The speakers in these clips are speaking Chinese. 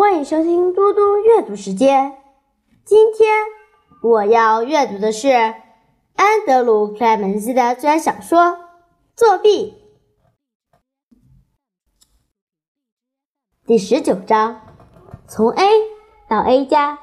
欢迎收听嘟嘟阅读时间。今天我要阅读的是安德鲁·克莱门斯的自然小说《作弊》第十九章：从 A 到 A 加。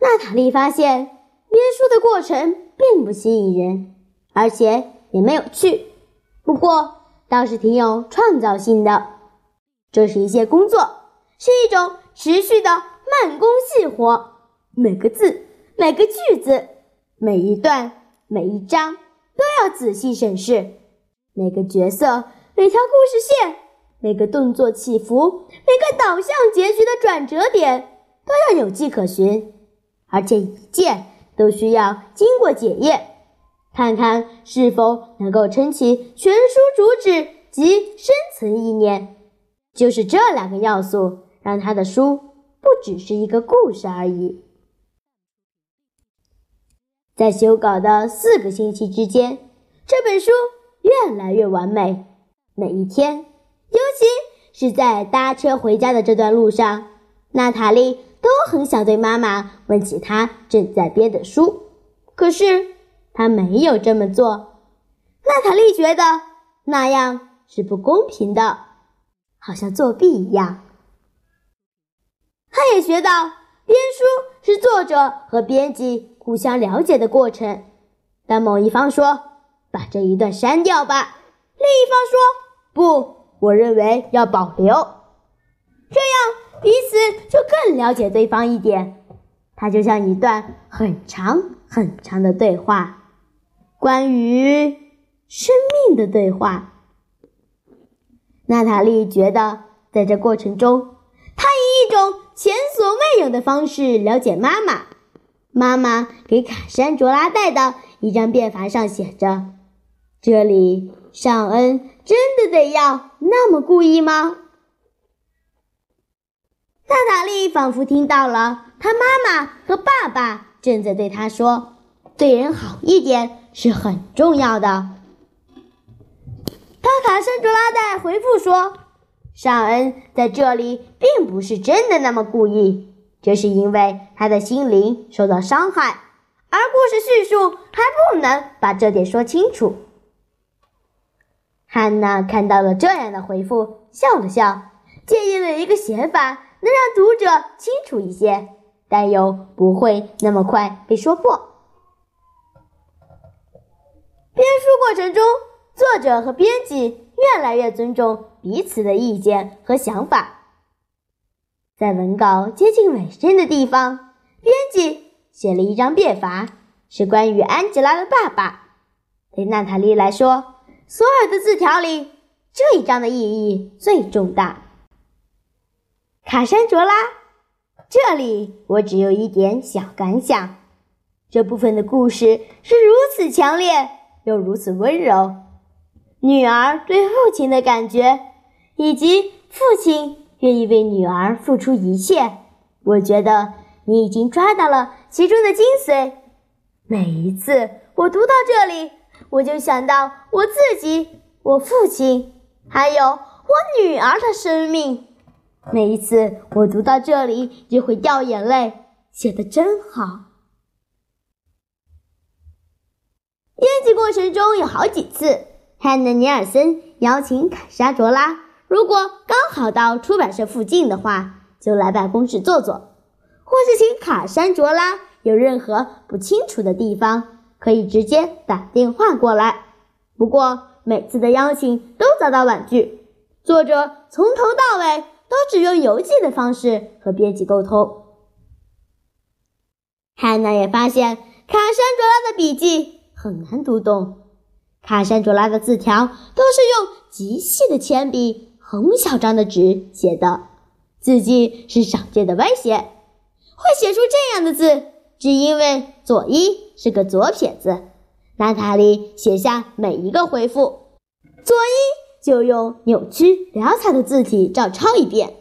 娜塔莉发现编书的过程并不吸引人，而且也没有趣，不过倒是挺有创造性的。这是一些工作，是一种持续的慢工细活。每个字、每个句子、每一段、每一章都要仔细审视。每个角色、每条故事线、每个动作起伏、每个导向结局的转折点都要有迹可循，而且一件都需要经过检验，看看是否能够撑起全书主旨及深层意念。就是这两个要素，让他的书不只是一个故事而已。在修稿的四个星期之间，这本书越来越完美。每一天，尤其是在搭车回家的这段路上，娜塔莉都很想对妈妈问起她正在编的书，可是她没有这么做。娜塔莉觉得那样是不公平的。好像作弊一样。他也学到，编书是作者和编辑互相了解的过程。当某一方说“把这一段删掉吧”，另一方说“不，我认为要保留”，这样彼此就更了解对方一点。它就像一段很长很长的对话，关于生命的对话。娜塔莉觉得，在这过程中，她以一种前所未有的方式了解妈妈。妈妈给卡珊卓拉带的一张便筏上写着：“这里，尚恩真的得要那么故意吗？”娜塔莉仿佛听到了她妈妈和爸爸正在对她说：“对人好一点是很重要的。”帕卡珊卓拉带回复说：“尚恩在这里并不是真的那么故意，这是因为他的心灵受到伤害，而故事叙述还不能把这点说清楚。”汉娜看到了这样的回复，笑了笑，建议了一个写法，能让读者清楚一些，但又不会那么快被说破。编书过程中。作者和编辑越来越尊重彼此的意见和想法。在文稿接近尾声的地方，编辑写了一张便筏，是关于安吉拉的爸爸。对娜塔莉来说，所有的字条里，这一章的意义最重大。卡珊卓拉，这里我只有一点小感想：这部分的故事是如此强烈，又如此温柔。女儿对父亲的感觉，以及父亲愿意为女儿付出一切，我觉得你已经抓到了其中的精髓。每一次我读到这里，我就想到我自己、我父亲，还有我女儿的生命。每一次我读到这里，就会掉眼泪。写的真好。编辑过程中有好几次。汉娜·尼尔森邀请凯莎·卓拉，如果刚好到出版社附近的话，就来办公室坐坐；或是请卡珊·卓拉有任何不清楚的地方，可以直接打电话过来。不过每次的邀请都遭到婉拒，作者从头到尾都只用邮寄的方式和编辑沟通。汉娜也发现卡珊·卓拉的笔记很难读懂。卡珊卓拉的字条都是用极细的铅笔、很小张的纸写的，字迹是少见的歪斜。会写出这样的字，只因为佐伊是个左撇子。娜塔莉写下每一个回复，佐伊就用扭曲潦草的字体照抄一遍。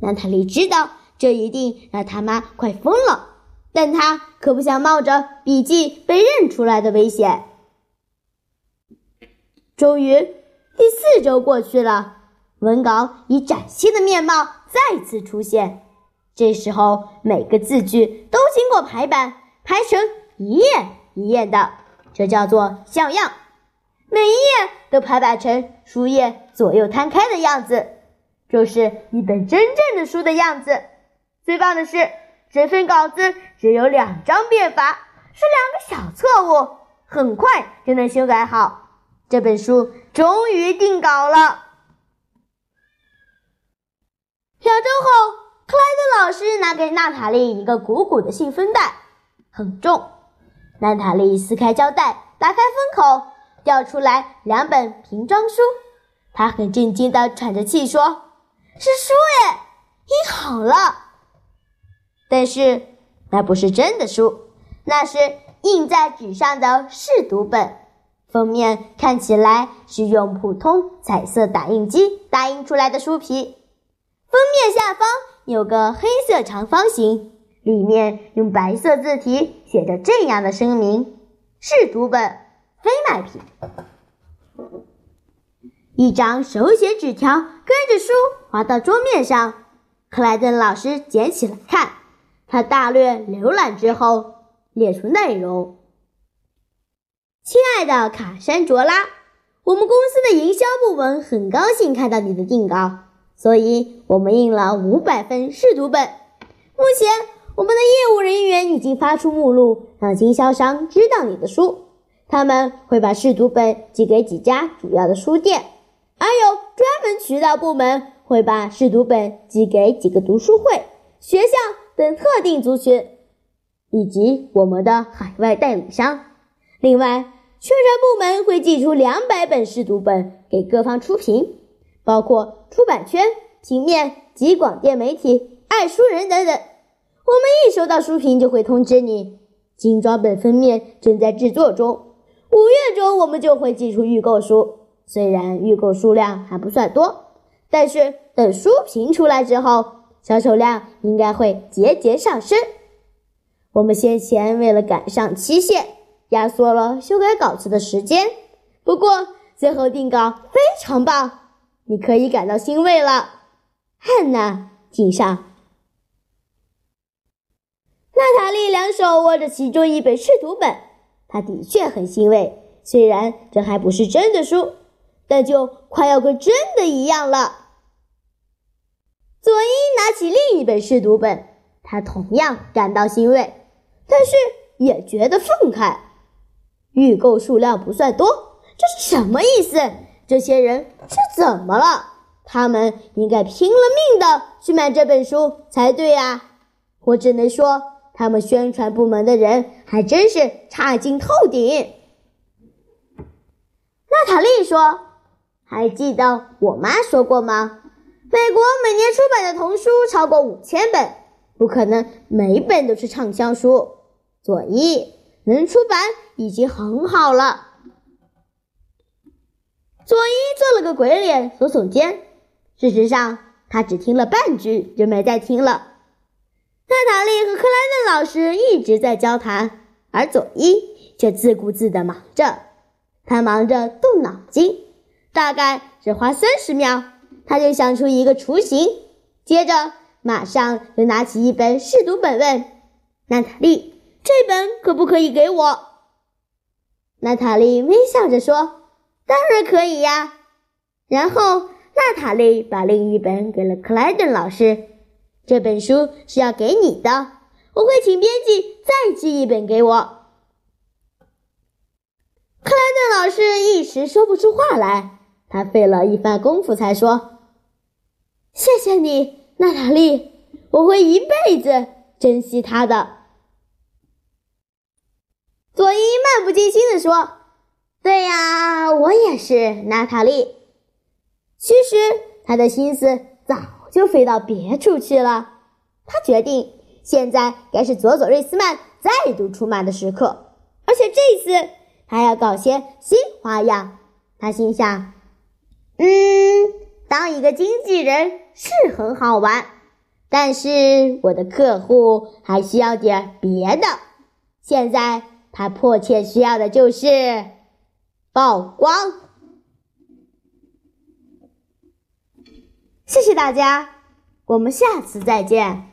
娜塔莉知道这一定让他妈快疯了，但她可不想冒着笔记被认出来的危险。终于，第四周过去了，文稿以崭新的面貌再次出现。这时候，每个字句都经过排版，排成一页一页的，这叫做像样。每一页都排版成书页左右摊开的样子，就是一本真正的书的样子。最棒的是，这份稿子只有两张变法，是两个小错误，很快就能修改好。这本书终于定稿了。两周后。克莱顿老师拿给娜塔莉一个鼓鼓的信封袋，很重。娜塔莉撕开胶带，打开封口，掉出来两本瓶装书。她很震惊地喘着气说：“是书耶，印好了。”但是那不是真的书，那是印在纸上的试读本。封面看起来是用普通彩色打印机打印出来的书皮。封面下方。有个黑色长方形，里面用白色字体写着这样的声明：“试读本，非卖品。”一张手写纸条跟着书滑到桌面上，克莱顿老师捡起来看。他大略浏览之后，列出内容：“亲爱的卡山卓拉，我们公司的营销部门很高兴看到你的定稿。”所以我们印了五百份试读本。目前，我们的业务人员已经发出目录，让经销商知道你的书。他们会把试读本寄给几家主要的书店，而有专门渠道部门会把试读本寄给几个读书会、学校等特定族群，以及我们的海外代理商。另外，宣传部门会寄出两百本试读本给各方出品。包括出版圈、平面及广电媒体、爱书人等等。我们一收到书评就会通知你。精装本封面正在制作中，五月中我们就会寄出预购书。虽然预购数量还不算多，但是等书评出来之后，销售量应该会节节上升。我们先前为了赶上期限，压缩了修改稿子的时间。不过最后定稿非常棒。你可以感到欣慰了，汉娜，敬上。娜塔莉两手握着其中一本试读本，她的确很欣慰。虽然这还不是真的书，但就快要跟真的一样了。佐伊拿起另一本试读本，他同样感到欣慰，但是也觉得愤慨。预购数量不算多，这是什么意思？这些人是怎么了？他们应该拼了命的去买这本书才对啊！我只能说，他们宣传部门的人还真是差劲透顶。娜塔莉说：“还记得我妈说过吗？美国每年出版的童书超过五千本，不可能每本都是畅销书。佐伊能出版已经很好了。”佐伊做了个鬼脸，耸耸肩。事实上，他只听了半句，就没再听了。娜塔莉和克莱顿老师一直在交谈，而佐伊却自顾自地忙着。他忙着动脑筋，大概只花三十秒，他就想出一个雏形。接着，马上又拿起一本试读本，问娜塔莉：“这本可不可以给我？”娜塔莉微笑着说。当然可以呀。然后娜塔莉把另一本给了克莱顿老师。这本书是要给你的，我会请编辑再寄一本给我。克莱顿老师一时说不出话来，他费了一番功夫才说：“谢谢你，娜塔莉，我会一辈子珍惜它的。”佐伊漫不经心地说。对呀，我也是，娜塔莉。其实他的心思早就飞到别处去了。他决定，现在该是佐佐瑞斯曼再度出马的时刻，而且这次他要搞些新花样。他心想：“嗯，当一个经纪人是很好玩，但是我的客户还需要点别的。现在他迫切需要的就是。”曝光。谢谢大家，我们下次再见。